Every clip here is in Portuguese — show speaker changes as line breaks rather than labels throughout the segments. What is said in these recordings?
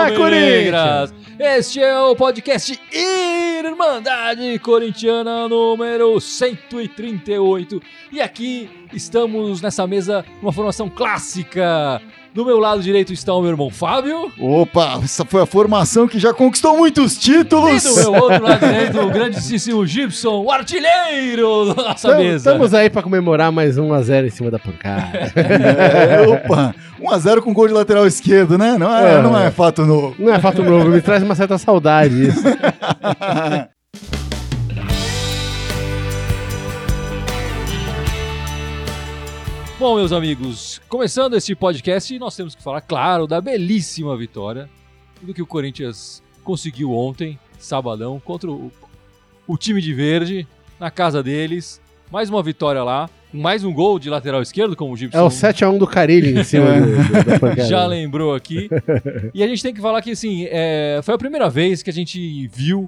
Vai, Corinthians! Este é o podcast Irmandade Corintiana número 138. E aqui estamos nessa mesa numa formação clássica. Do meu lado direito está o meu irmão Fábio.
Opa, essa foi a formação que já conquistou muitos títulos.
E do meu outro lado direito, o grandíssimo Gibson, o artilheiro da nossa
Tam-
mesa.
Estamos aí pra comemorar mais 1x0 em cima da pancada.
É, opa, 1x0 com gol de lateral esquerdo, né? Não é,
É.
não é fato novo.
Não é fato novo, me traz uma certa saudade isso.
Bom, meus amigos, começando este podcast, nós temos que falar, claro, da belíssima vitória do que o Corinthians conseguiu ontem, sabadão, contra o, o time de verde, na casa deles. Mais uma vitória lá, mais um gol de lateral esquerdo, como o Gibson
É o 7x1 do Carilli em cima
É.
do, do-
já lembrou aqui. e a gente tem que falar que, assim, é, foi a primeira vez que a gente viu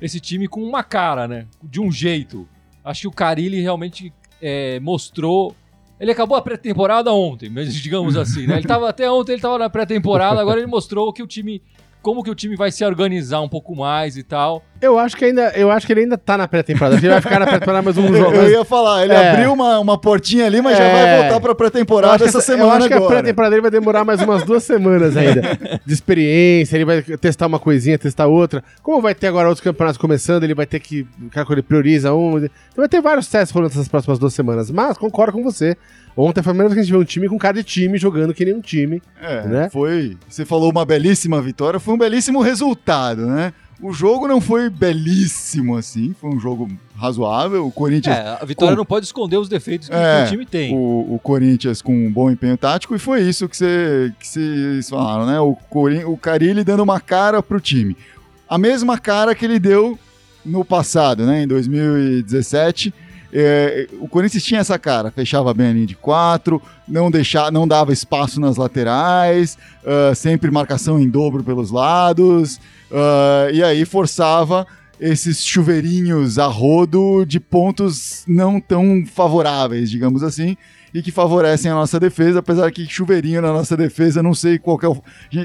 esse time com uma cara, né? De um jeito. Acho que o Carilli realmente é, mostrou. Ele acabou a pré-temporada ontem, mas digamos assim, né? Ele tava até ontem, ele tava na pré-temporada, agora ele mostrou que o time. Como que o time vai se organizar um pouco mais e tal.
Eu acho que ainda, eu acho que ele ainda tá na pré-temporada. Ele vai ficar na pré-temporada mais um jogo.
Eu ia falar, ele
É.
abriu uma, uma portinha ali, mas já
É.
vai voltar pra
Eu
pré-temporada essa
essa-
semana
eu acho que a
agora.
pré-temporada dele vai demorar mais umas duas semanas ainda. De experiência, ele vai testar uma coisinha, testar outra. Como vai ter agora outros campeonatos começando, ele vai ter que. Cara, ele prioriza um. Então vai ter vários testes rolando essas próximas duas semanas. Mas concordo com você. Ontem foi a primeira vez que a gente viu um time com cara de time jogando que nem um time.
É,
né?
foi. Você falou uma belíssima vitória, foi um belíssimo resultado, né? O jogo não foi belíssimo assim, foi um jogo razoável. O Corinthians
É, a vitória
Com-
não pode esconder os defeitos que,
É,
o time tem.
o, o Corinthians com um bom empenho tático e foi isso que, você, que vocês falaram, né? O, Corin, o Carilli dando uma cara pro time. A mesma cara que ele deu no passado, né? Em 2017. É, o Corinthians tinha essa cara, fechava bem a linha de quatro, não, deixava, não dava espaço nas laterais, ah, sempre marcação em dobro pelos lados, ah, e aí forçava esses chuveirinhos a rodo de pontos não tão favoráveis, digamos assim, e que favorecem a nossa defesa, apesar que chuveirinho na nossa defesa, não sei qual é o,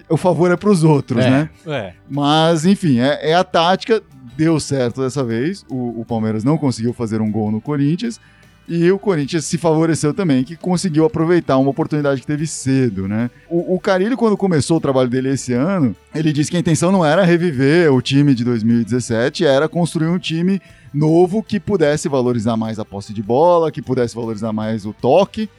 o favor é para os outros,
É.
né?
É.
Mas, enfim, é, é a tática, deu certo dessa vez, o, o Palmeiras não conseguiu fazer um gol no Corinthians, e o Corinthians se favoreceu também, que conseguiu aproveitar uma oportunidade que teve cedo, né? O, o Carilli, quando começou o trabalho dele esse ano, ele disse que a intenção não era reviver o time de 2017, era construir um time novo que pudesse valorizar mais a posse de bola, que pudesse valorizar mais o toque,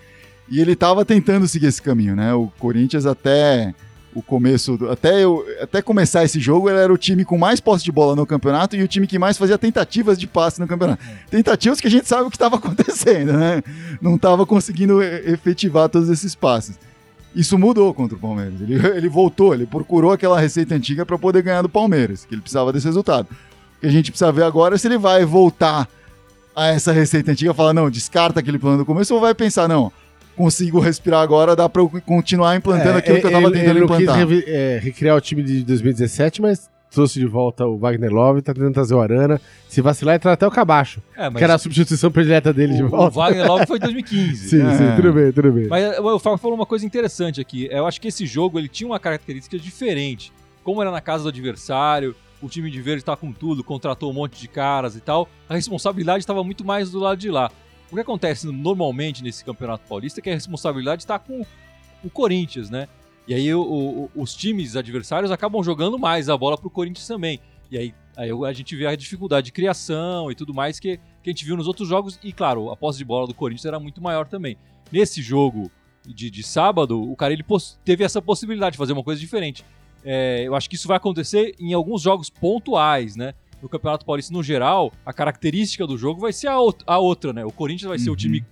e ele estava tentando seguir esse caminho, né? O Corinthians até o começo, do- até, eu- até começar esse jogo, ele era o time com mais posse de bola no campeonato e o time que mais fazia tentativas de passe no campeonato. Tentativas que a gente sabe o que estava acontecendo, né? Não estava conseguindo efetivar todos esses passes. Isso mudou contra o Palmeiras. Ele, ele voltou, ele procurou aquela receita antiga para poder ganhar do Palmeiras, que ele precisava desse resultado. O que a gente precisa ver agora é se ele vai voltar a essa receita antiga, falar, não, descarta aquele plano do começo, ou vai pensar, não, consigo respirar agora, dá para eu continuar implantando aquilo que eu estava
É, ele,
tentando
ele quis
implantar.
revi- é, recriar o time de 2017, mas trouxe de volta o Wagner Love, tá tentando trazer o Arana. Se vacilar, entrar até o Cabacho,
É, mas
que era a substituição predileta dele de
o, o
volta.
Wagner logo foi em 2015.
Sim,
É.
sim, tudo bem, tudo bem.
Mas eh, o Fábio falou uma coisa interessante aqui. Eu acho que esse jogo ele tinha uma característica diferente. Como era na casa do adversário, o time de verde tá com tudo, contratou um monte de caras e tal, a responsabilidade estava muito mais do lado de lá. O que acontece normalmente nesse Campeonato Paulista é que a responsabilidade está com o Corinthians, né? E aí o- o- os times adversários acabam jogando mais a bola pro Corinthians também. E aí, aí a gente vê a dificuldade de criação e tudo mais que, que a gente viu nos outros jogos. E claro, a posse de bola do Corinthians era muito maior também. Nesse jogo de, de sábado, o cara ele teve essa possibilidade de fazer uma coisa diferente. É, eu acho que isso vai acontecer em alguns jogos pontuais, né? No Campeonato Paulista, no geral, a característica do jogo vai ser a, out- a outra, né? O Corinthians vai ser o
Uhum.
time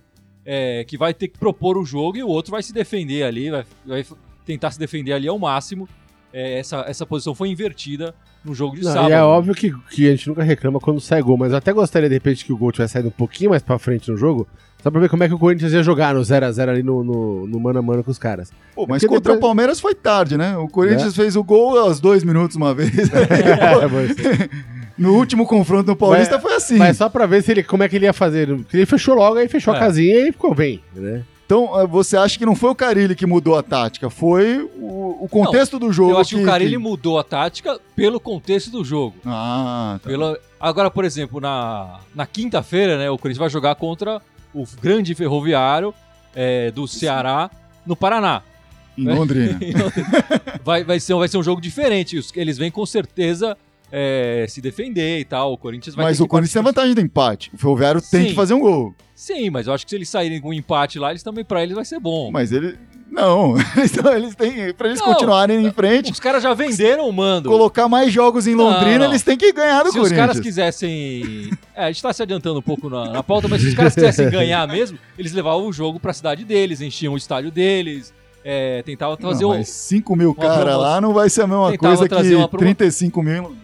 é, que vai ter que propor o jogo e o outro vai se defender ali, vai, vai tentar se defender ali ao máximo. É, essa, essa posição foi invertida no jogo de
Não,
sábado.
e é óbvio que, que a gente nunca reclama quando sai gol, mas eu até gostaria de repente que o gol tivesse saído um pouquinho mais pra frente no jogo, só pra ver como é que o Corinthians ia jogar no 0x0 ali no, no, no mano a mano com os caras.
Pô, mas
Porque
contra
depois-
o Palmeiras foi tarde, né? O Corinthians fez o gol aos dois minutos uma vez.
É, mas,
no último confronto no Paulista
Mas-
foi assim.
mas só pra ver se ele, como é que ele ia fazer. Ele fechou logo, aí fechou
É.
a casinha e ficou bem, né?
Então, eh, você acha que não foi o Carilli que mudou a tática, foi o, o contexto do jogo
Eu acho que, o Carilli
que...
mudou a tática pelo contexto do jogo.
Ah, tá.
Pela... Agora, por exemplo, na, na quinta-feira, né, o Corinthians vai jogar contra o grande ferroviário é, do Ceará no Paraná.
Em Londrina.
vai, vai, ser, vai ser um jogo diferente. Eles vêm com certeza é, se defender e tal. O Corinthians vai
Mas o Corinthians tem vantagem do empate. O Ferroviário tem
Sim.
que fazer um gol.
Sim, mas eu acho que se eles saírem com um empate lá, eles também, pra eles, vai ser bom.
Mas ele. Não, então eles têm. Pra eles
Não.
continuarem em frente,
Os caras já venderam o mando.
colocar mais jogos em Londrina,
Não, não.
eles têm que ganhar do
Se os
Corinthians.
caras quisessem. É, a gente tá se adiantando um pouco na, na pauta, mas se os caras quisessem ganhar mesmo, eles levavam o jogo pra cidade deles, enchiam o estádio deles, é, tentavam trazer
não,
o.
mas 5 mil caras lá não vai ser a mesma
Tentava
coisa que
promo-
35 mil.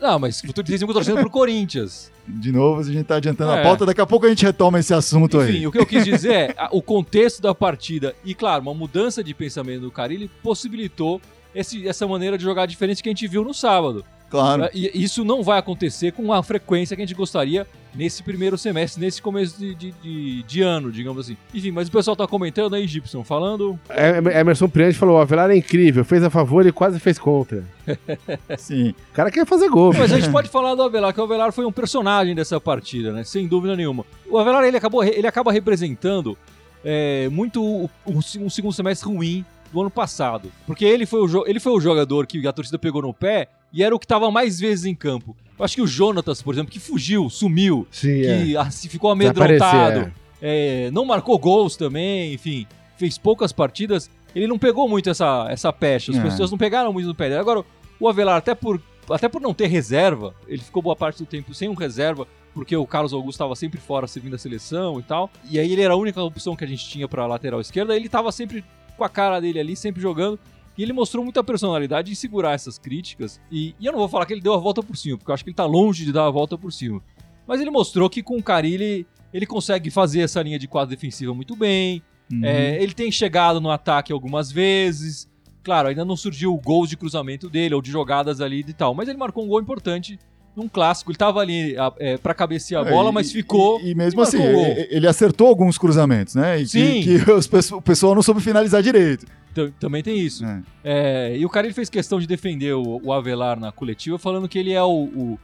Não, mas o Turismo torcendo pro Corinthians.
De novo, a gente tá adiantando
É.
a pauta. Daqui a pouco a gente retoma esse assunto
Enfim,
aí.
o que eu quis dizer é o contexto da partida e, claro, uma mudança de pensamento do Carilli possibilitou esse- essa maneira de jogar diferente que a gente viu no sábado.
Claro.
E isso não vai acontecer com a frequência que a gente gostaria nesse primeiro semestre, nesse começo de, de, de- de ano, digamos assim. Enfim, mas o pessoal tá comentando aí, Gibson, falando.
É, Emerson Priante falou: o Avelar é incrível, fez a favor e quase fez contra.
Sim.
O cara quer fazer gol.
Mas a gente pode falar do Avelar, que o Avelar foi um personagem dessa partida, né? Sem dúvida nenhuma. O Avelar ele, acabou, ele acaba representando é, muito o, o- um segundo semestre ruim do ano passado. Porque ele foi, o, ele foi o jogador que a torcida pegou no pé e era o que estava mais vezes em campo. Eu acho que o Jonatas, por exemplo, que fugiu, sumiu,
Sim, é.
que ah, se ficou amedrontado,
Desaparecer,
é, não marcou gols também, enfim, fez poucas partidas. Ele não pegou muito essa, essa pecha, as
É.
pessoas não pegaram muito no pé dele. Agora, o Avelar, até por, até por não ter reserva, ele ficou boa parte do tempo sem um reserva, porque o Carlos Augusto estava sempre fora servindo a seleção e tal. E aí ele era a única opção que a gente tinha para lateral esquerda. Ele estava sempre com a cara dele ali, sempre jogando. E ele mostrou muita personalidade em segurar essas críticas. E, e eu não vou falar que ele deu a volta por cima, porque eu acho que ele tá longe de dar a volta por cima. Mas ele mostrou que com o Carilli ele consegue fazer essa linha de quadro defensiva muito bem.
Uhum.
É, ele tem chegado no ataque algumas vezes. Claro, ainda não surgiu gols de cruzamento dele ou de jogadas ali e tal. Mas ele marcou um gol importante num clássico. Ele tava ali é, para cabecear a
É,
bola,
e-
mas ficou.
E, e mesmo
e
assim,
marcou o gol.
e- ele acertou alguns cruzamentos, né? E
Sim.
que, que os o pessoal não soube finalizar direito.
Tam- Também tem isso.
É.
É, e o cara ele fez questão de defender o, o Avelar na coletiva, falando que ele é o, o,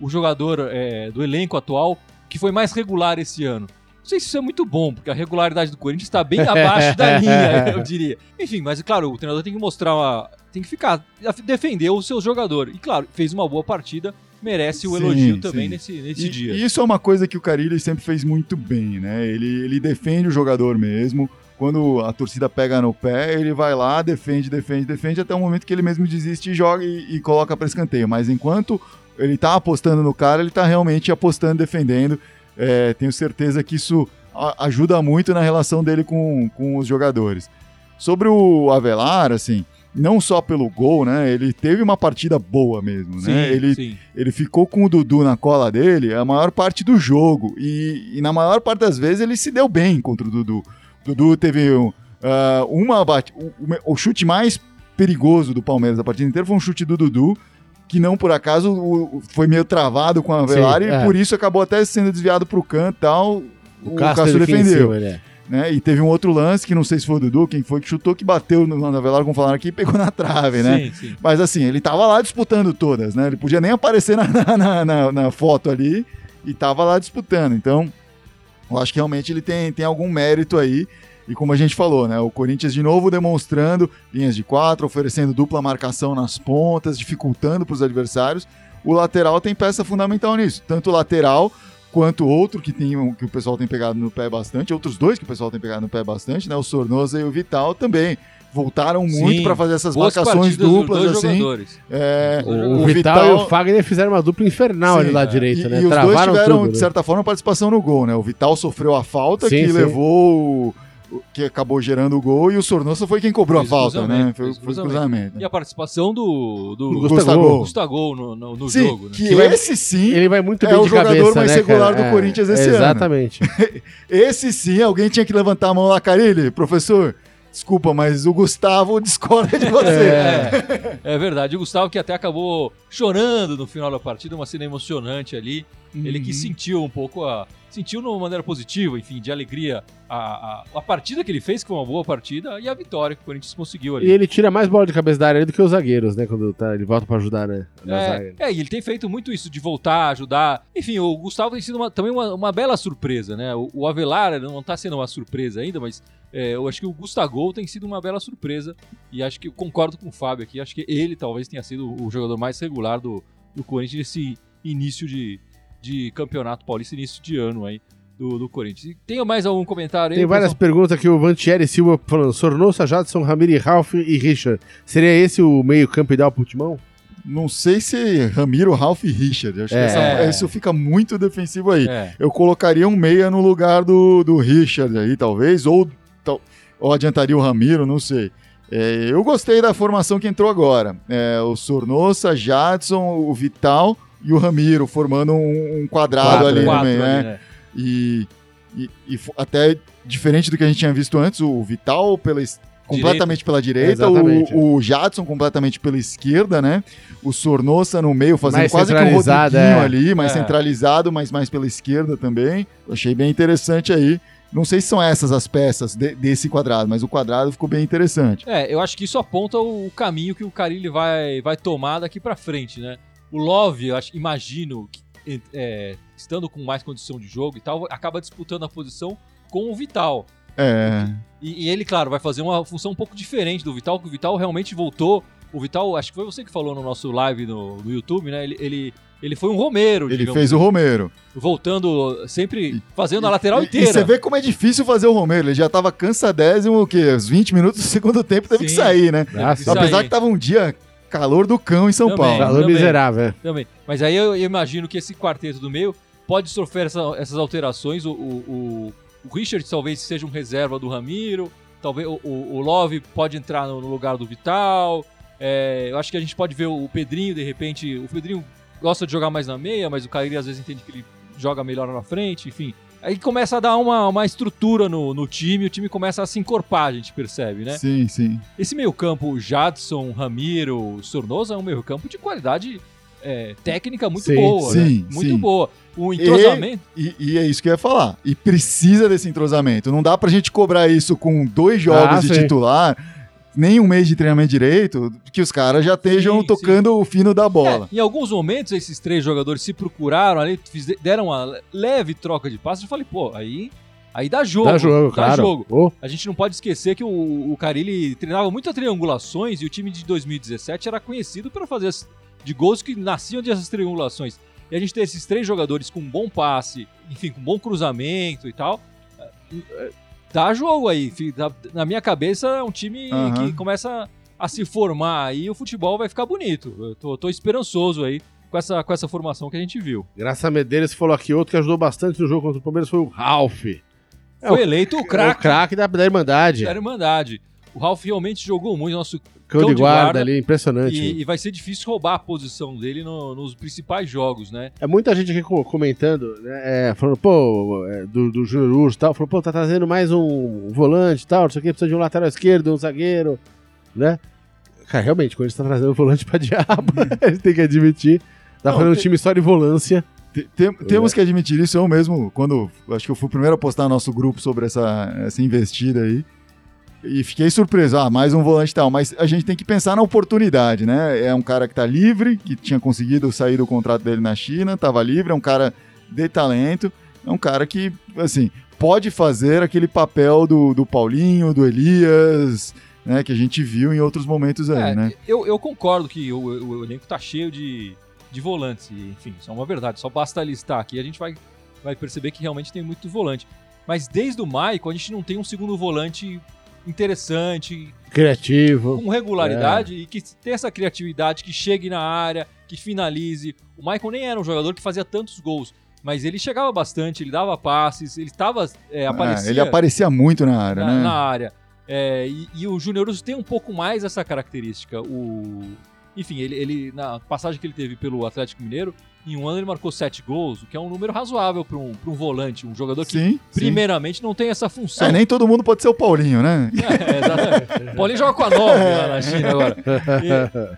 o jogador é, do elenco atual que foi mais regular esse ano. Não sei se isso é muito bom, porque a regularidade do Corinthians está bem abaixo da linha, eu diria. Enfim, mas claro, o treinador tem que mostrar uma. tem que ficar. defender o seu jogador. E claro, fez uma boa partida, merece o
Sim,
elogio também
sim.
nesse, nesse
E,
dia.
e isso é uma coisa que o Carilli sempre fez muito bem, né? Ele, ele defende o jogador mesmo. Quando a torcida pega no pé, ele vai lá, defende, defende, defende, até o momento que ele mesmo desiste e joga e, e coloca para escanteio. Mas enquanto ele tá apostando no cara, ele tá realmente apostando, defendendo. É, tenho certeza que isso ajuda muito na relação dele com, com os jogadores. Sobre o Avelar, assim, não só pelo gol, né? Ele teve uma partida boa mesmo,
sim,
né? Ele,
sim.
ele ficou com o Dudu na cola dele a maior parte do jogo. E, e na maior parte das vezes ele se deu bem contra o Dudu. O Dudu teve um, ah, uma bate, o, o- o chute mais perigoso do Palmeiras a partida inteira foi um chute do Dudu, que não por acaso o- o- foi meio travado com a Avelar
Sim,
e
é.
por isso acabou até sendo desviado pro canto e tal. O,
O
Cássio,
Castro
defendeu.
cima, né?
Né? E teve um outro lance que não sei se foi o Dudu, quem foi que chutou, que bateu no Avelar, como falaram aqui, e pegou na trave, né?
Sim, sim.
Mas assim, ele tava lá disputando todas, né? Ele podia nem aparecer na, na, na- na foto ali e tava lá disputando. Então, eu acho que realmente ele tem, tem algum mérito aí. E como a gente falou, né? O Corinthians de novo demonstrando linhas de quatro, oferecendo dupla marcação nas pontas, dificultando para os adversários. O lateral tem peça fundamental nisso. Tanto o lateral quanto outro que, tem, um, que o pessoal tem pegado no pé bastante, outros dois que o pessoal tem pegado no pé bastante, né? O Sornosa e o Vital também voltaram muito para fazer essas
Boas
marcações duplas
dois
assim.
jogadores.
É,
O, Vital, e o Fagner fizeram uma dupla infernal ali
Sim,
lá
é.
direito,
e,
né?
e os dois tiveram,
tudo,
de
né?
certa forma, participação no gol, né? O Vital sofreu a falta
Sim,
que
sim.
levou o, o- que acabou gerando o gol e o Sornosa foi quem cobrou
Fez
a
o
falta, né? Foi,
o
foi o
cruzamento.
cruzamento.
E a participação do, do, Gustavo
Gustavo.
No, no, no
Sim,
jogo. Né?
que
Que vai-
esse sim,
Ele vai muito
É
bem
o
de
jogador
cabeça,
mais
né,
regular
cara?
do Corinthians esse ano.
Exatamente.
esse sim, alguém tinha que levantar a mão lá, Carilli, professor. Desculpa, mas o Gustavo discorda de você.
É, é verdade. O Gustavo que até acabou chorando no final da partida, uma cena emocionante ali. Ele que
Uhum.
sentiu um pouco a. Sentiu de uma maneira positiva, enfim, de alegria a, a, a partida que ele fez, que foi uma boa partida, e a vitória que o Corinthians conseguiu ali.
E ele tira mais bola de cabeça da área do que os zagueiros, né? Quando tá, ele volta pra ajudar, né? Na zaga.
É, é, e ele tem feito muito isso de voltar, ajudar. Enfim, o Gustavo tem sido uma- também uma, uma bela surpresa, né? O, o Avelar não tá sendo uma surpresa ainda, mas é, eu acho que o Gustavo tem sido uma bela surpresa. E acho que eu concordo com o Fábio aqui. Acho que ele talvez tenha sido o jogador mais regular do, do Corinthians nesse início de, de campeonato paulista, início de ano aí do, do Corinthians. E tem mais algum comentário aí?
Tem várias
pessoal?
perguntas aqui, o Vantieri Silva falando, Sornosa, Jadson, Ramiro, Ralph e Richard. Seria esse o meio campo ideal pro Timão?
Não sei se Ramiro, Ralph e Richard. Acho
É.
que essa- isso fica muito defensivo aí.
É.
Eu colocaria um meia no lugar do, do Richard aí, talvez, ou, tal- ou adiantaria o Ramiro, não sei. É, eu gostei da formação que entrou agora. É, o Sornosa, Jadson, o Vital e o Ramiro formando um, um quadrado
Quatro,
ali
Quatro
no meio,
ali,
né?
né?
E, e- e até diferente do que a gente tinha visto antes, o Vital pela, completamente pela direita,
Exatamente.
o, o Jadson completamente pela esquerda, né? O Sornosa no meio, fazendo
Mais
quase que um Rodriguinho
é.
ali, mais
É.
centralizado, mas mais pela esquerda também. Achei bem interessante aí. Não sei se são essas as peças de- desse quadrado, mas o quadrado ficou bem interessante.
É, eu acho que isso aponta o caminho que o Carilli vai, vai tomar daqui pra frente, né? O Love, eu acho, imagino, que, é, estando com mais condição de jogo e tal, acaba disputando a posição com o Vital.
É,
E, e ele, claro, vai fazer uma função um pouco diferente do Vital, que o Vital realmente voltou. O Vital, acho que foi você que falou no nosso live no, no YouTube, né? Ele, ele, ele foi um Romero,
ele
digamos,
fez o Romero.
voltando sempre
E-
fazendo a lateral
E-
inteira.
E você vê como é difícil fazer o Romero. Ele já tava cansadésimo, o quê? Os 20 minutos do segundo tempo teve que
Sim.
sair, né? Apesar
aí.
que tava um dia calor do cão em São
Também.
Paulo.
Valor
também.
miserável, é.
Também. Mas aí eu, imagino que esse quarteto do meio pode sofrer essa- essas alterações. O, o, o- o Richard talvez seja um reserva do Ramiro. Talvez o, o- Love pode entrar no, no lugar do Vital. É, eu acho que a gente pode ver o Pedrinho, de repente. O Pedrinho gosta de jogar mais na meia, mas o Cairi às vezes entende que ele joga melhor na frente, enfim. Aí começa a dar uma, uma estrutura no, no time, o time começa a se encorpar, a gente percebe, né?
Sim, sim.
Esse meio-campo, Jadson, Ramiro, Sornosa, é um meio-campo de qualidade é, técnica muito
Sim,
boa. né?
sim,
Muito
sim.
boa. O entrosamento.
E, e é isso que eu ia falar. E precisa desse entrosamento. Não dá pra gente cobrar isso com dois jogos
Ah,
de
sim.
titular, nem um mês de treinamento direito, que os caras já estejam
Sim,
tocando o fino da bola.
É, em alguns momentos, esses três jogadores se procuraram ali, deram uma leve troca de passes. Eu falei, pô, aí, aí dá jogo.
Dá jogo,
dá
claro.
jogo.
Ô,
A gente não pode esquecer que o, o Carilli treinava muitas triangulações e o time de 2017 era conhecido por fazer as- de gols que nasciam dessas triangulações. E a gente tem esses três jogadores com bom passe, enfim, com bom cruzamento e tal. É, é, Dá jogo aí. Na minha cabeça é um time
Aham.
que começa a se formar aí e o futebol vai ficar bonito. Eu tô, tô esperançoso aí com essa, com essa formação que a gente viu.
Graça Medeiros falou aqui, outro que ajudou bastante no jogo contra o Palmeiras foi o Ralph. É
Foi
o-
eleito o
O
craque
craque da, da Irmandade.
da Irmandade. O Ralf realmente jogou muito, nosso
Cão
cão
de
de
guarda,
guarda
ali, impressionante.
E, e vai ser difícil roubar a posição dele no- nos principais jogos, né?
É muita gente aqui co- comentando, né? é, falando, pô, é, do, do Júnior Urso e tal, falou, pô, tá trazendo mais um volante e tal, não sei o que, precisa de um lateral esquerdo, um zagueiro, né? Cara, realmente, quando a gente tá trazendo volante pra diabo, a gente tem que admitir. Tá
Não,
fazendo um
tem-
time só de volância.
Te- tem- temos que admitir isso, eu mesmo, quando acho que eu fui o primeiro a postar no nosso grupo sobre essa, essa investida aí. E fiquei surpreso, ah, mais um volante e tal, mas a gente tem que pensar na oportunidade, né? É um cara que tá livre, que tinha conseguido sair do contrato dele na China, tava livre, é um cara de talento, é um cara que, assim, pode fazer aquele papel do, do Paulinho, do Elias, né? Que a gente viu em outros momentos aí,
É,
né?
eu, eu concordo que o, o- o elenco tá cheio de, de volantes. E, enfim, isso é uma verdade. Só basta listar aqui a gente vai, vai perceber que realmente tem muito volante. Mas desde o Maicon a gente não tem um segundo volante interessante,
Criativo.
com regularidade e que tenha essa criatividade, que chegue na área, que finalize. O Michael nem era um jogador que fazia tantos gols, mas ele chegava bastante, ele dava passes, ele estava é, aparecia
É, ele aparecia muito na área,
na,
né?
na área. É, e, e o Júnior Urso tem um pouco mais essa característica. O, enfim, ele, ele na passagem que ele teve pelo Atlético Mineiro, Em um ano ele marcou sete gols, o que é um número razoável para um, pra um volante, um jogador que,
Sim, sim.
primeiramente, não tem essa função.
É, nem todo mundo pode ser o Paulinho, né?
É, exatamente. O Paulinho joga com a 9 lá na China agora.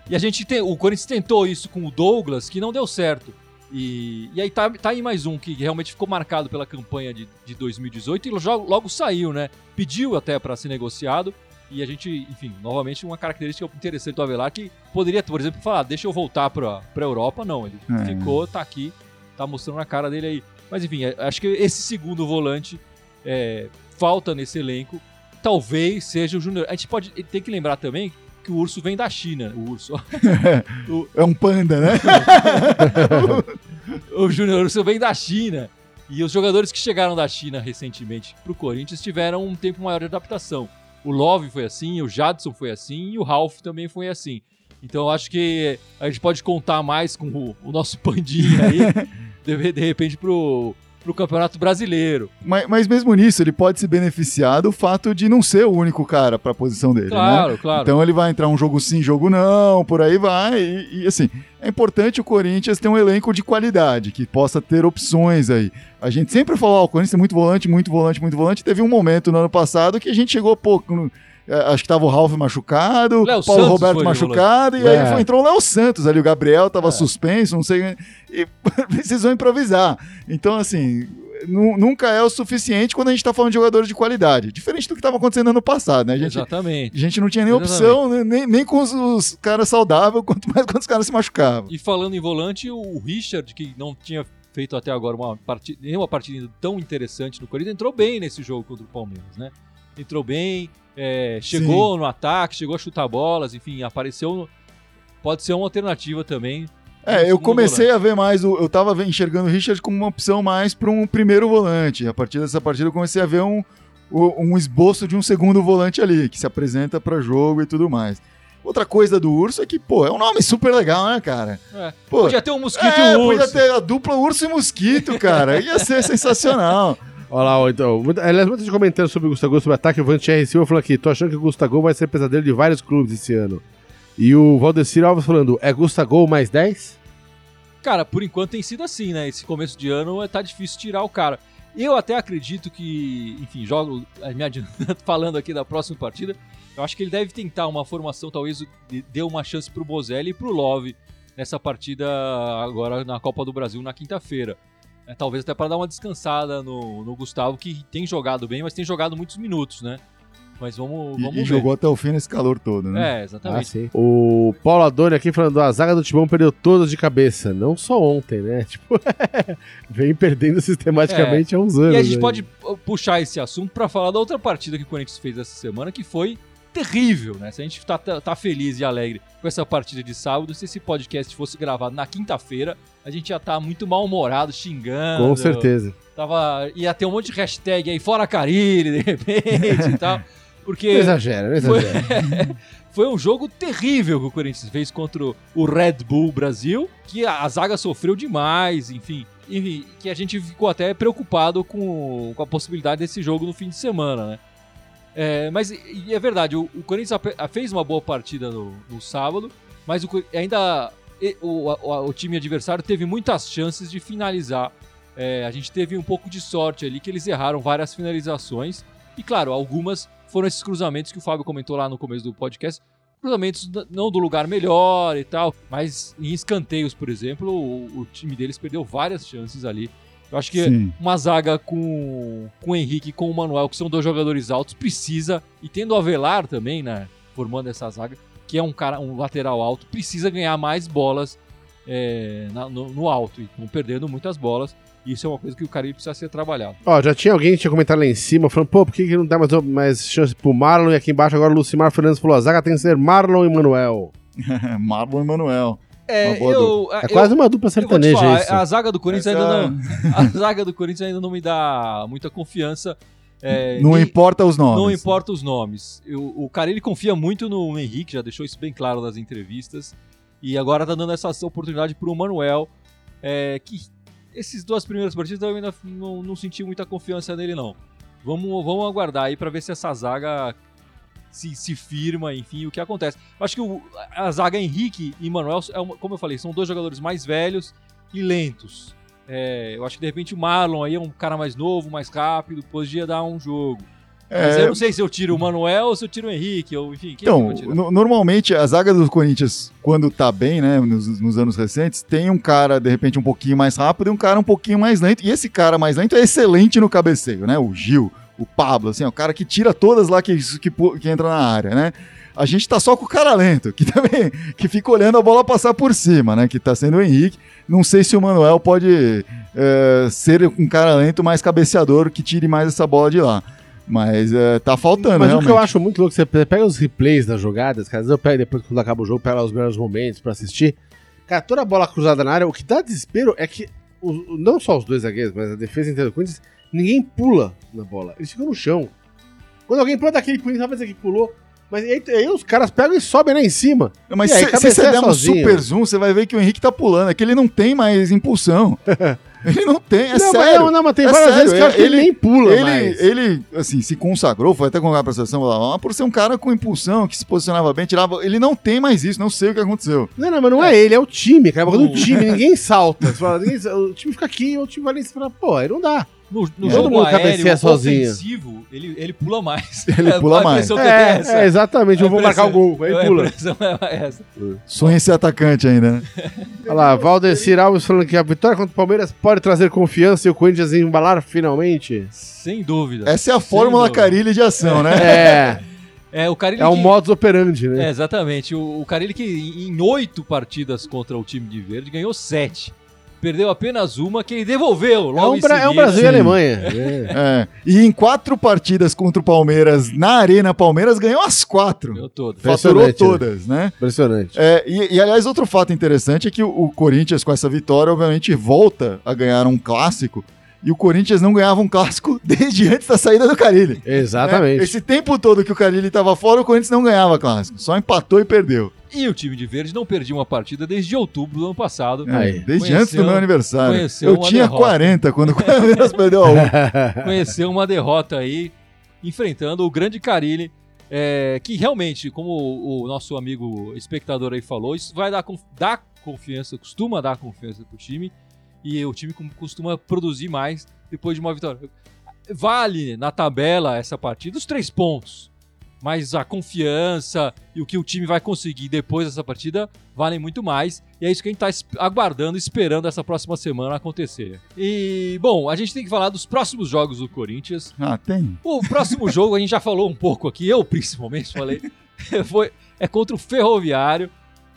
E, e a gente tem. O Corinthians tentou isso com o Douglas, que não deu certo. E, e aí tá, tá aí mais um que realmente ficou marcado pela campanha de, de 2018 e logo, logo saiu, né? Pediu até para ser negociado. E a gente, enfim, novamente uma característica interessante do Avelar que poderia, por exemplo, falar, deixa eu voltar pra, pra Europa. Não, ele
É.
ficou, tá aqui, tá mostrando a cara dele aí. Mas enfim, é- acho que esse segundo volante é, falta nesse elenco. Talvez seja o Júnior. A gente pode tem que lembrar também que o urso vem da China. O urso.
É um panda, né?
o Júnior Urso vem da China. E os jogadores que chegaram da China recentemente pro Corinthians tiveram um tempo maior de adaptação. O Love foi assim, o Jadson foi assim e o Ralph também foi assim. Então eu acho que a gente pode contar mais com o, o nosso pandinha aí, de, de repente, pro, pro Campeonato Brasileiro.
Mas, mas mesmo nisso, ele pode se beneficiar do fato de não ser o único cara pra posição dele, né?
Claro, claro.
Então ele vai entrar um jogo sim, jogo não, por aí vai. E, e, assim, é importante o Corinthians ter um elenco de qualidade, que possa ter opções aí. A gente sempre falou, ó, o Corinthians é muito volante, muito volante, muito volante. Teve um momento no ano passado que a gente chegou pouco. no- Acho que tava o Ralf machucado,
Léo
Paulo
Santos
Roberto
de
machucado, e
É.
aí foi, entrou o Léo Santos ali, o Gabriel tava
É.
suspenso, não sei, e precisou improvisar. Então, assim, nu- nunca é o suficiente quando a gente tá falando de jogadores de qualidade. Diferente do que tava acontecendo ano passado, né? A gente,
Exatamente.
a gente não tinha nem opção, né? nem, nem com os, os caras saudáveis, quanto mais quando os caras se machucavam.
E falando em volante, o Richard, que não tinha feito até agora uma partida, nenhuma partida tão interessante no Corinthians, entrou bem nesse jogo contra o Palmeiras, né? Entrou bem, é, chegou no ataque, chegou a chutar bolas, enfim, apareceu. no- Pode ser uma alternativa também.
É, eu comecei
volante.
a ver mais, o- eu tava enxergando o Richard como uma opção mais para um primeiro volante. A partir dessa partida eu comecei a ver um, um esboço de um segundo volante ali, que se apresenta para jogo e tudo mais. Outra coisa do Urso é que, pô, é um nome super legal, né, cara?
É.
Pô,
Podia ter um mosquito
é,
e um
podia
urso.
ter a dupla Urso e Mosquito, cara. Ia ser sensacional.
Olha lá, então. Aliás, muita gente comentando sobre o Gustavo, sobre o ataque. O Vante R. Silva falou aqui: tô achando que o Gustavo vai ser pesadelo de vários clubes esse ano. E o Valdecir Alves falando: é Gustavo mais 10?
Cara, por enquanto tem sido assim, né? Esse começo de ano é- tá difícil tirar o cara. Eu até acredito que, enfim, jogo eh, falando aqui da próxima partida, eu acho que ele deve tentar uma formação, talvez dê uma chance pro Bozelli e pro Love nessa partida agora na Copa do Brasil na quinta-feira. É, talvez até para dar uma descansada no, no Gustavo, que tem jogado bem, mas tem jogado muitos minutos, né? Mas vamos,
E,
vamos
e
ver.
jogou até o fim nesse calor todo, né?
É, exatamente.
sim. O Paulo Adoni aqui falando: a zaga do Timão perdeu todas de cabeça. Não só ontem, né? Tipo, vem perdendo sistematicamente há uns anos.
E a gente
aí.
pode uh, puxar esse assunto pra falar da outra partida que o Corinthians fez essa semana, que foi terrível, né? Se a gente tá, tá- tá feliz e alegre com essa partida de sábado, se esse podcast fosse gravado na quinta-feira, a gente ia estar muito mal-humorado, xingando.
Com certeza.
Tava, ia ter um monte de hashtag aí, fora Carilli, de repente e tal.
Não
Porque
exagera, não
foi,
exagera.
foi um jogo terrível que o Corinthians fez contra o Red Bull Brasil, que a, a zaga sofreu demais, enfim. E que a gente ficou até preocupado com, com a possibilidade desse jogo no fim de semana, né? É, mas é verdade, o, o Corinthians fez uma boa partida no, no sábado, mas o, ainda o, a- o time adversário teve muitas chances de finalizar. É, a gente teve um pouco de sorte ali que eles erraram várias finalizações. E claro, algumas foram esses cruzamentos que o Fábio comentou lá no começo do podcast. Cruzamentos não do lugar melhor e tal, mas em escanteios, por exemplo, o, o time deles perdeu várias chances ali. Eu acho que
Sim.
uma zaga com, com o Henrique e com o Manuel, que são dois jogadores altos, precisa, e tendo o Avelar também, né, formando essa zaga, que é um cara, um lateral alto, precisa ganhar mais bolas é, na- no, no alto, e estão perdendo muitas bolas. E isso é uma coisa que o Caribe precisa ser trabalhado.
Ó, já tinha alguém que tinha comentado lá em cima, falando, pô, por que, que não dá mais, mais chance pro Marlon? E aqui embaixo agora o Lucimar Fernandes falou, a zaga tem que ser Marlon e Manuel.
Marlon e Manuel.
É, eu,
É quase uma dupla
eu
sertaneja
falar,
isso.
a zaga do Corinthians
Essa-
ainda não, a zaga do Corinthians ainda não me dá muita confiança. É,
Não importa os nomes.
Não importa os nomes. Eu- o cara ele confia muito no Henrique, já deixou isso bem claro nas entrevistas. E agora tá dando essa oportunidade pro Manuel, é, que esses duas primeiras partidas eu ainda não, não senti muita confiança nele, não. Vamos, vamos aguardar aí pra ver se essa zaga se, se firma, enfim, o que acontece. Eu acho que o- a zaga Henrique e Manuel, é uma- como eu falei, são dois jogadores mais velhos e lentos. É, eu acho que de repente o Marlon aí é um cara mais novo, mais rápido, podia dar um jogo. Mas
É,
eu não sei se eu tiro o Manuel ou se eu tiro o Henrique, ou enfim, quem é que eu
Então, no- normalmente a zaga do Corinthians, quando tá bem, né, nos, nos anos recentes, tem um cara, de repente, um pouquinho mais rápido e um cara um pouquinho mais lento. E esse cara mais lento é excelente no cabeceio, né? O Gil, o Pablo, assim, é o cara que tira todas lá que, que, que entra na área, né? A gente tá só com o cara lento, que também que fica olhando a bola passar por cima, né? Que tá sendo o Henrique. Não sei se o Manuel pode é, ser um cara lento mais cabeceador que tire mais essa bola de lá. Mas é, tá faltando,
Mas o
realmente.
que eu acho muito louco, você pega os replays das jogadas, cara, às vezes eu pego depois quando acaba o jogo, pego lá os melhores momentos pra assistir. Cara, toda a bola cruzada na área, o que dá desespero é que o- o- não só os dois zagueiros, mas a defesa inteira do Corinthians, ninguém pula na bola. Eles ficam no chão. Quando alguém pula daquele pulinho, sabe dizer que pulou. Mas aí, aí os caras pegam e sobem lá em cima.
Mas
aí,
se, se você der um super zoom, você vai ver que o Henrique tá pulando. É que ele não tem mais impulsão. ele não tem, é
não, mas,
sério.
não, não, mas tem
É
várias
sério,
vezes que
ele-
ele nem pula
ele,
mais.
ele, assim, se consagrou, foi até convidado pra seleção, blá, blá, blá, por ser um cara com impulsão, que se posicionava bem, tirava. Ele não tem mais isso, não sei o que aconteceu.
Não, não, mas não é, ele, é o time, cara. Quando o
O-
time, ninguém salta. Fala, ninguém- o time fica aqui, o time vai ali e fala, pô, aí não dá.
No, no
Todo
jogo
mundo
aéreo, ofensivo, ele, ele pula mais.
Ele pula
a
mais.
é.
É, é, exatamente, eu vou marcar o gol, aí pula.
é essa.
Sonha em ser atacante ainda, né?
Olha lá, Valdecir Alves falando que a vitória contra o Palmeiras pode trazer confiança e o Corinthians embalar finalmente.
Sem dúvida.
Essa é a fórmula. Carilli de ação, né?
É,
É, o Carilli
é um
que-
modus operandi,
É,
né?
exatamente. O, o Carilli que em oito partidas contra o time de verde ganhou sete. Perdeu apenas uma que ele devolveu
É
logo
um,
em
Bra- é um
seguida.
Brasil e. Alemanha. É.
É. E em quatro partidas contra o Palmeiras na Arena Palmeiras, ganhou as quatro.
Ganhou todo.
Faturou
né?
todas, né?
Impressionante.
É, e, e, aliás, outro fato interessante é que o, o Corinthians, com essa vitória, obviamente volta a ganhar um clássico. E o Corinthians não ganhava um clássico desde antes da saída do Carilli.
Exatamente.
né? Esse tempo todo que o Carilli estava fora, o Corinthians não ganhava clássico. Só empatou e perdeu.
E o time de verde não perdia uma partida desde outubro do ano passado.
É,
Aí.
desde
Conheceu-
antes do meu aniversário.
conheceu
Eu tinha
derrota.
40 quando o Palmeiras perdeu a 1.
Conheceu uma derrota aí, enfrentando o grande Carilli. é, que realmente, como o, nosso amigo espectador aí falou, isso vai dar, dar confiança, costuma dar confiança pro time. E o time costuma produzir mais depois de uma vitória. Vale na tabela essa partida os três pontos. Mas a confiança e o que o time vai conseguir depois dessa partida valem muito mais. E é isso que a gente está aguardando, esperando essa próxima semana acontecer. E, bom, a gente tem que falar dos próximos jogos do Corinthians.
Ah, tem.
O próximo jogo, a gente já falou um pouco aqui, eu principalmente falei, foi, é contra o Ferroviário,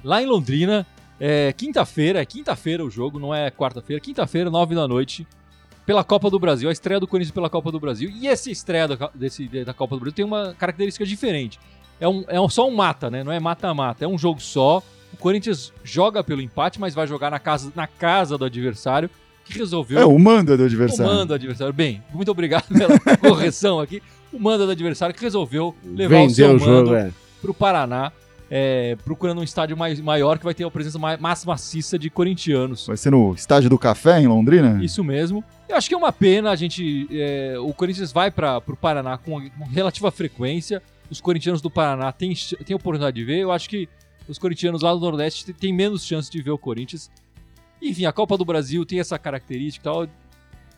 lá em Londrina. É quinta-feira, é quinta-feira o jogo, não é quarta-feira, quinta-feira, nove da noite, pela Copa do Brasil, a estreia do Corinthians pela Copa do Brasil. E essa estreia da, desse, da Copa do Brasil tem uma característica diferente. É, um, é um- só um mata, né? Não é mata-mata, é um jogo só. O Corinthians joga pelo empate, mas vai jogar na casa, na casa do adversário, que resolveu
É o manda do
o
adversário.
mando do adversário. Bem, muito obrigado pela correção aqui. O mando do adversário que resolveu levar o seu
Vendeu o
mando
jogo, é.
pro Paraná, é, procurando um estádio mais, maior que vai ter a presença mais, maciça de corintianos.
Vai ser no estádio do Café, em Londrina?
Isso mesmo. Eu acho que é uma pena a gente. é, o Corinthians vai para o Paraná com uma relativa frequência. Os corintianos do Paraná têm, têm oportunidade de ver. Eu acho que os corintianos lá do Nordeste têm- têm menos chance de ver o Corinthians. Enfim, a Copa do Brasil tem essa característica e tal.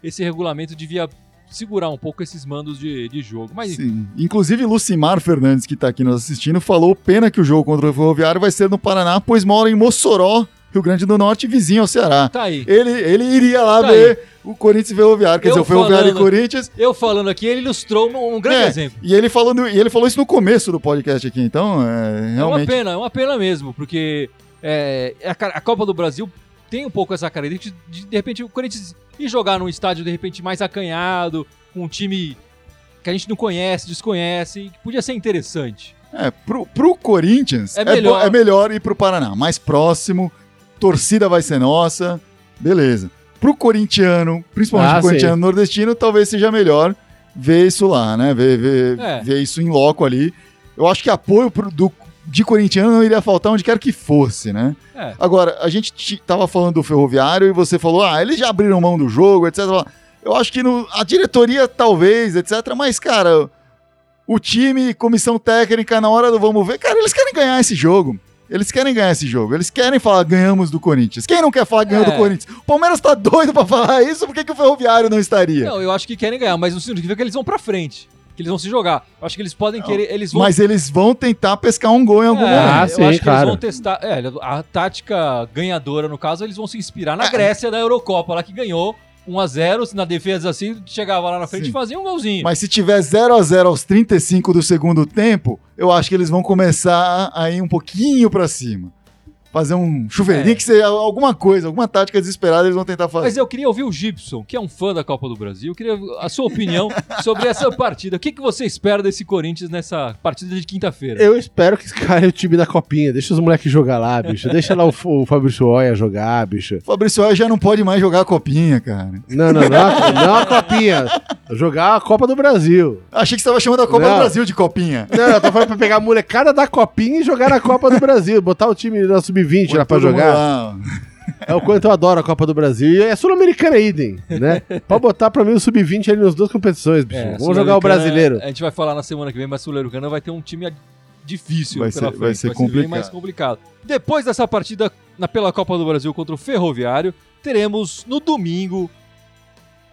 Esse regulamento devia segurar um pouco esses mandos de, de jogo. Mas
Sim. Inclusive, Lucimar Fernandes, que tá aqui nos assistindo, falou: pena que o jogo contra o Ferroviário vai ser no Paraná, pois mora em Mossoró, Rio Grande do Norte, vizinho ao Ceará.
tá aí.
Ele, ele iria lá
Tá
ver o Corinthians e Ferroviário. Quer
Eu
dizer, o Ferroviário e Corinthians.
Eu falando aqui, ele ilustrou um, um grande
É,
exemplo.
E ele, falando, e ele falou isso no começo do podcast aqui, então, é,
É uma
realmente.
pena, é uma pena mesmo, porque é, a, a Copa do Brasil tem um pouco essa característica de, de repente, o Corinthians ir jogar num estádio, de repente, mais acanhado, com um time que a gente não conhece, desconhece, e que podia ser interessante.
É, pro, pro Corinthians
É
é,
melhor.
é melhor ir pro Paraná, mais próximo, torcida vai ser nossa, beleza. Pro corintiano, principalmente
Ah,
pro corintiano nordestino, talvez seja melhor ver isso lá, né? Ver, ver,
É.
ver isso em loco ali. Eu acho que apoio pro- do, de corintiano não iria faltar onde quer que fosse, né?
É.
Agora, a gente tava falando do Ferroviário e você falou, ah, eles já abriram mão do jogo, etc. Eu acho que no- a diretoria talvez, etc. Mas, cara, o time, comissão técnica, na hora do vamos ver, cara, eles querem ganhar esse jogo. Eles querem ganhar esse jogo. Eles querem falar ganhamos do Corinthians. Quem não quer falar ganhou
É.
do Corinthians? O Palmeiras tá doido pra falar isso, por que, que o Ferroviário não estaria?
Não, eu acho que querem ganhar, mas não significa que eles vão pra frente. Que eles vão se jogar. Eu acho que eles podem querer. Eles vão
Mas eles vão tentar pescar um gol em algum
É,
momento.
Ah,
eu
sim,
acho que
claro.
eles vão testar. É, a tática ganhadora, no caso, eles vão se inspirar
É.
na Grécia da Eurocopa, lá que ganhou 1x0, na defesa assim, chegava lá na frente
Sim.
e fazia um golzinho.
Mas se tiver 0 a 0 aos 35 do segundo tempo, eu acho que eles vão começar a ir um pouquinho pra cima. Fazer um chuveirinho,
É.
que seja alguma coisa, alguma tática desesperada eles vão tentar fazer.
Mas eu queria ouvir o Gibson, que é um fã da Copa do Brasil. Eu queria a sua opinião sobre essa partida. O que, que você espera desse Corinthians nessa partida de quinta-feira?
Eu espero que esse cara é o time da copinha. Deixa os moleques jogar lá, bicho. Deixa lá o, o Fabrício Oia jogar, bicho.
O Fabrício Oia já não pode mais jogar a copinha, cara.
Não, não, não. a- Não a copinha. Jogar a Copa do Brasil.
Achei que você estava chamando a Copa
Não.
do Brasil de copinha.
Não, eu tô falando pra pegar a molecada da copinha e jogar na Copa do Brasil. Botar o time da Sub-20 lá pra jogar. É o quanto eu adoro a Copa do Brasil. E é sul-americana idem, né? Pode botar pra mim o Sub-20 ali nas duas competições, bicho.
É,
Vamos jogar o brasileiro.
A gente vai falar na semana que vem, mas Sul-Americana vai ter um time difícil
Vai
pela
ser-
frente.
vai ser
bem
complicado.
mais complicado. Depois dessa partida na, pela Copa do Brasil contra o Ferroviário, teremos no domingo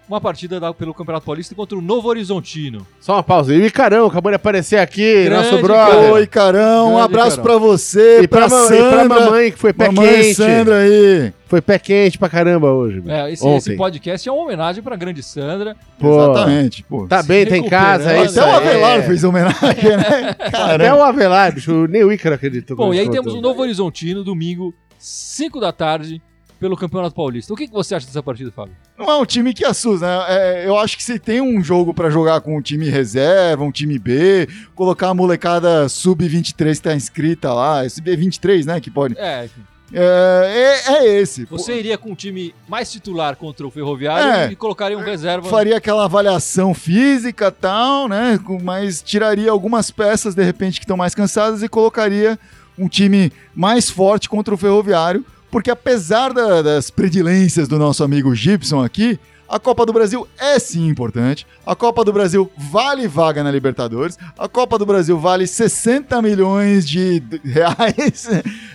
uma partida da- pelo Campeonato Paulista contra o Novo Horizontino.
Só uma pausa. E o Icarão acabou de aparecer aqui,
Grande
nosso brother.
Oi, Carão, um abraço pra você,
E pra,
pra,
ma- e
Sandra,
pra mamãe, que foi pé
mamãe
quente.
Sandra aí.
Foi pé quente pra caramba hoje.
É, esse, esse podcast é uma homenagem pra grande Sandra.
Pô,
Exatamente, pô.
Tá
Se
bem, tá em casa. É
Até o. Avelar fez homenagem, né?
Até
Caramba.
o Avelar, bicho. Nem o Ícaro acreditou.
Bom, e aí temos o Novo Horizontino, domingo, 5 da tarde, pelo Campeonato Paulista. O que, que você acha dessa partida, Fábio?
Não é um time que assusta, né? É, eu acho que se tem um jogo pra jogar com um time reserva, um time B, colocar a molecada sub-23 que tá inscrita lá, esse B23, né, que pode...
É, enfim.
É, é, é esse.
Você iria com o time mais titular contra o Ferroviário
É.
e colocaria um reserva.
faria aquela avaliação física e tal, né? Mas tiraria algumas peças, de repente, que estão mais cansadas e colocaria um time mais forte contra o Ferroviário, porque apesar da- das predilências do nosso amigo Gibson aqui, a Copa do Brasil é sim importante. A Copa do Brasil vale vaga na Libertadores. A Copa do Brasil vale 60 milhões de reais,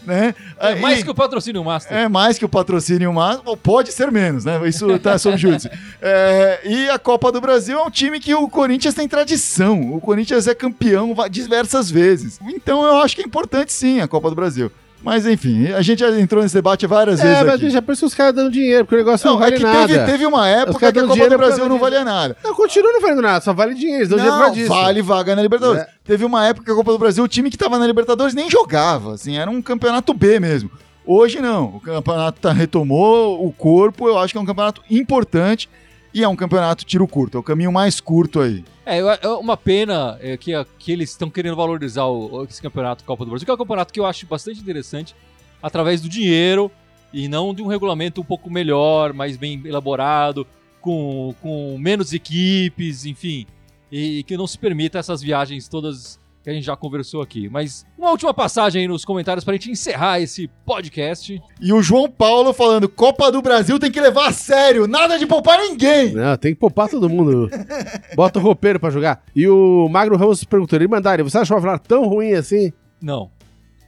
né?
É mais
E-
que o patrocínio Master.
é mais que o patrocínio máximo, ou pode ser menos, né? Isso tá sob júdice. É, e a Copa do Brasil é um time que o Corinthians tem tradição. O Corinthians é campeão diversas vezes. Então eu acho que é importante sim a Copa do Brasil. Mas enfim, a gente já entrou nesse debate várias
É,
vezes
mas
aqui.
já parece os caras dando dinheiro, porque o negócio não,
Não, é
vale
que
nada.
teve, teve uma época que a Copa do Brasil não valia nada.
Não, continua não valendo nada, só vale dinheiro. Dão dinheiro
Não,
disso.
vale vaga na Libertadores.
É.
Teve uma época que a Copa do Brasil, o time que tava na Libertadores nem jogava, assim, era um campeonato B mesmo. Hoje não, o campeonato tá, retomou o corpo, eu acho que é um campeonato importante e é um campeonato tiro curto, é o caminho mais curto aí.
É, é uma pena é, que, que eles estão querendo valorizar o- esse campeonato Copa do Brasil, que é um campeonato que eu acho bastante interessante, através do dinheiro e não de um regulamento um pouco melhor, mais bem elaborado, com, com menos equipes, enfim, e que não se permita essas viagens todas que a gente já conversou aqui. Mas uma última passagem aí nos comentários para a gente encerrar esse podcast.
E o João Paulo falando, Copa do Brasil tem que levar a sério, nada de poupar ninguém.
Não, tem que poupar todo mundo. Bota o roupeiro pra jogar. E o Magro Ramos perguntou, Irmandari, você acha o Avelar tão ruim assim?
Não.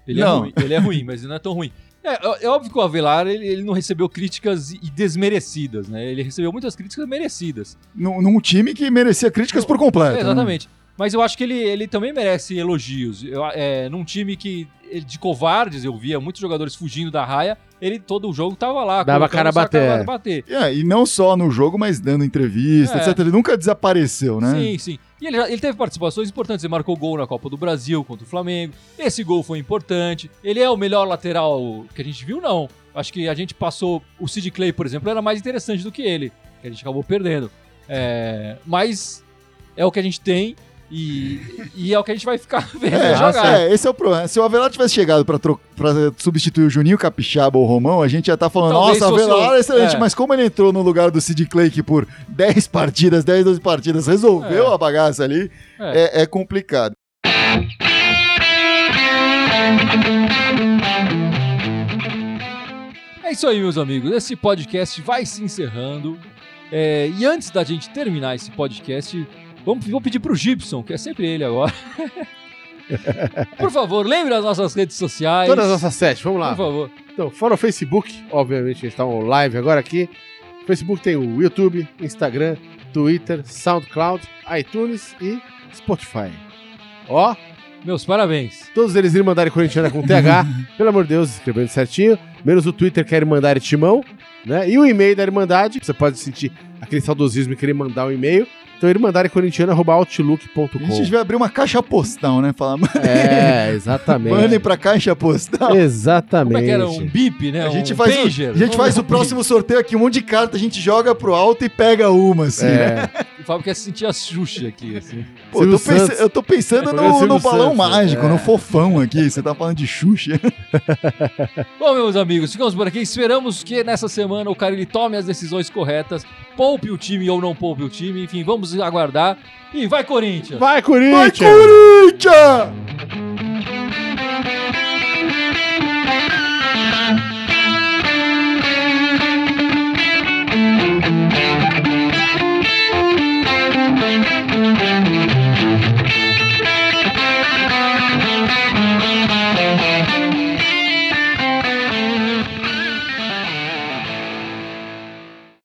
Ele é
Não.
ruim, ele é ruim, mas ele não é tão ruim. É, é- é óbvio que o Avelar ele, ele não recebeu críticas e desmerecidas, né? Ele recebeu muitas críticas merecidas.
Num, num time que merecia críticas por completo.
É,
né?
Mas eu acho que ele, ele também merece elogios. Eu, é, num time que ele- de covardes, eu via muitos jogadores fugindo da raia, ele todo o jogo tava lá.
Dava cara a bater,
cara bater.
É, e não só no jogo, mas dando entrevista,
É.
etc. Ele nunca desapareceu, né?
Sim, sim. E ele, já- ele teve participações importantes. Ele marcou gol na Copa do Brasil contra o Flamengo. Esse gol foi importante. Ele é o melhor lateral que a gente viu? Não. Acho que a gente passou. O Sid Clay, por exemplo, era mais interessante do que ele, que a gente acabou perdendo. É, mas é o que a gente tem e, e é o que a gente vai ficar vendo
É,
jogar.
é, esse é o problema. Se o Avelar tivesse chegado pra, pra substituir o Juninho Capixaba ou o Romão, a gente ia estar falando,
Talvez
nossa, Avelar é excelente,
é.
mas como ele entrou no lugar do Sid Clay, que por 10 partidas, 10, 12 partidas, resolveu
É.
a bagaça ali,
É.
é, é complicado.
É isso aí, meus amigos. Esse podcast vai se encerrando. É, e antes da gente terminar esse podcast, vamos, vou pedir pro Gibson, que é sempre ele agora, Por favor, lembre as nossas redes sociais.
Todas as nossas sete, vamos lá.
Por favor.
Então, fora o Facebook, obviamente a gente tá um live agora aqui. O Facebook tem o YouTube, Instagram, Twitter, SoundCloud, iTunes e Spotify. Ó,
Meus parabéns.
todos eles irem mandar corintiana com TH, pelo amor de Deus, escrevendo certinho. Menos o Twitter que é Irmandade Timão, né? E o e-mail da Irmandade, você pode sentir aquele saudosismo e querer mandar um e-mail. Então,
A
irmandadecorintiana.outlook.com.
gente vai abrir uma caixa postal, né? Falar,
É, exatamente.
mandem pra caixa postal.
Exatamente.
Como é que era? Um bip, né?
A gente,
um
faz,
pager.
o, a gente faz o próximo sorteio aqui, um monte de carta, a gente joga pro alto e pega uma, assim, né?
O Fábio quer sentir a Xuxa aqui, assim.
Pô, eu, tô eu tô pensando
É,
no, no balão
Santos,
mágico,
é.
no fofão aqui. Você tá falando de Xuxa.
Bom, meus amigos, ficamos por aqui. Esperamos que nessa semana o Carilli tome as decisões corretas, poupe o time ou não poupe o time. Enfim, vamos aguardar. E vai, Corinthians!
Vai,
Vai,
Corinthians!
Corinthians!